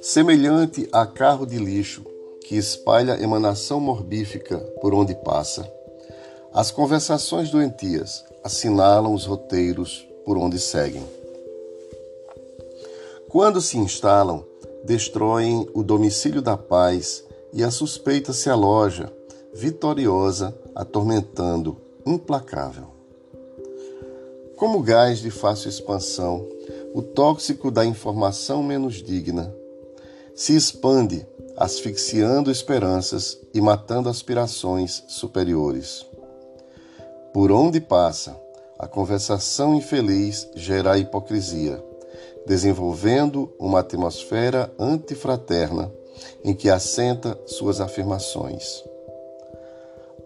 Semelhante a carro de lixo que espalha emanação morbífica por onde passa, as conversações doentias assinalam os roteiros por onde seguem. Quando se instalam, destroem o domicílio da paz e a suspeita se aloja, vitoriosa, atormentando, implacável. Como gás de fácil expansão, o tóxico da informação menos digna se expande, asfixiando esperanças e matando aspirações superiores. Por onde passa, a conversação infeliz gera hipocrisia, desenvolvendo uma atmosfera antifraterna em que assenta suas afirmações.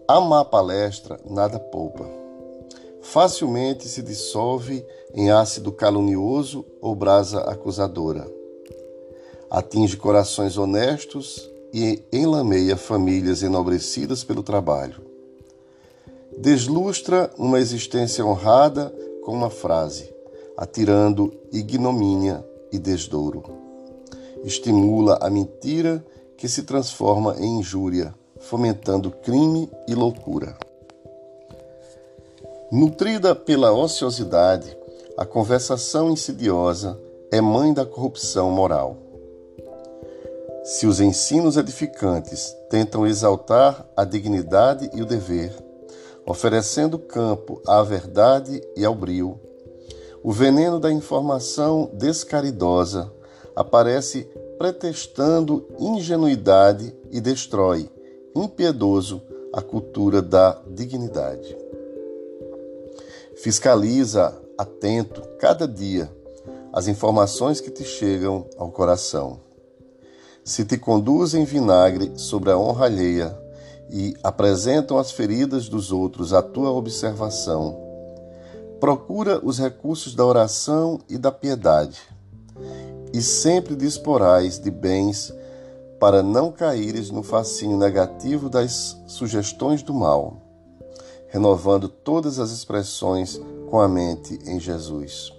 A má palestra nada poupa. Facilmente se dissolve em ácido calunioso ou brasa acusadora. Atinge corações honestos e enlameia famílias enobrecidas pelo trabalho deslustra uma existência honrada com uma frase, atirando ignomínia e desdouro. Estimula a mentira que se transforma em injúria, fomentando crime e loucura. Nutrida pela ociosidade, a conversação insidiosa é mãe da corrupção moral. Se os ensinos edificantes tentam exaltar a dignidade e o dever, oferecendo campo à verdade e ao brio. O veneno da informação descaridosa aparece pretextando ingenuidade e destrói, impiedoso, a cultura da dignidade. Fiscaliza atento cada dia as informações que te chegam ao coração. Se te conduzem vinagre sobre a honra alheia, e apresentam as feridas dos outros à tua observação. Procura os recursos da oração e da piedade, e sempre disporás de bens para não caíres no fascínio negativo das sugestões do mal, renovando todas as expressões com a mente em Jesus.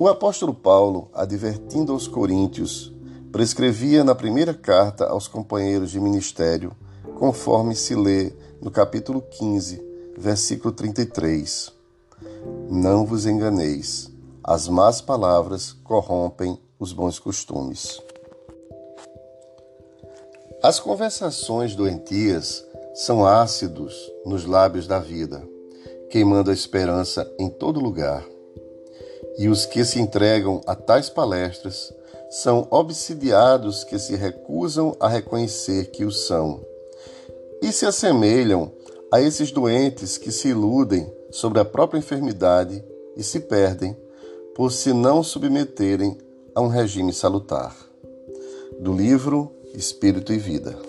O apóstolo Paulo, advertindo aos coríntios prescrevia na primeira carta aos companheiros de ministério, conforme se lê no capítulo 15, versículo 33. Não vos enganeis, as más palavras corrompem os bons costumes. As conversações doentias são ácidos nos lábios da vida, queimando a esperança em todo lugar. E os que se entregam a tais palestras são obsidiados que se recusam a reconhecer que o são, e se assemelham a esses doentes que se iludem sobre a própria enfermidade e se perdem por se não submeterem a um regime salutar. Do livro Espírito e Vida.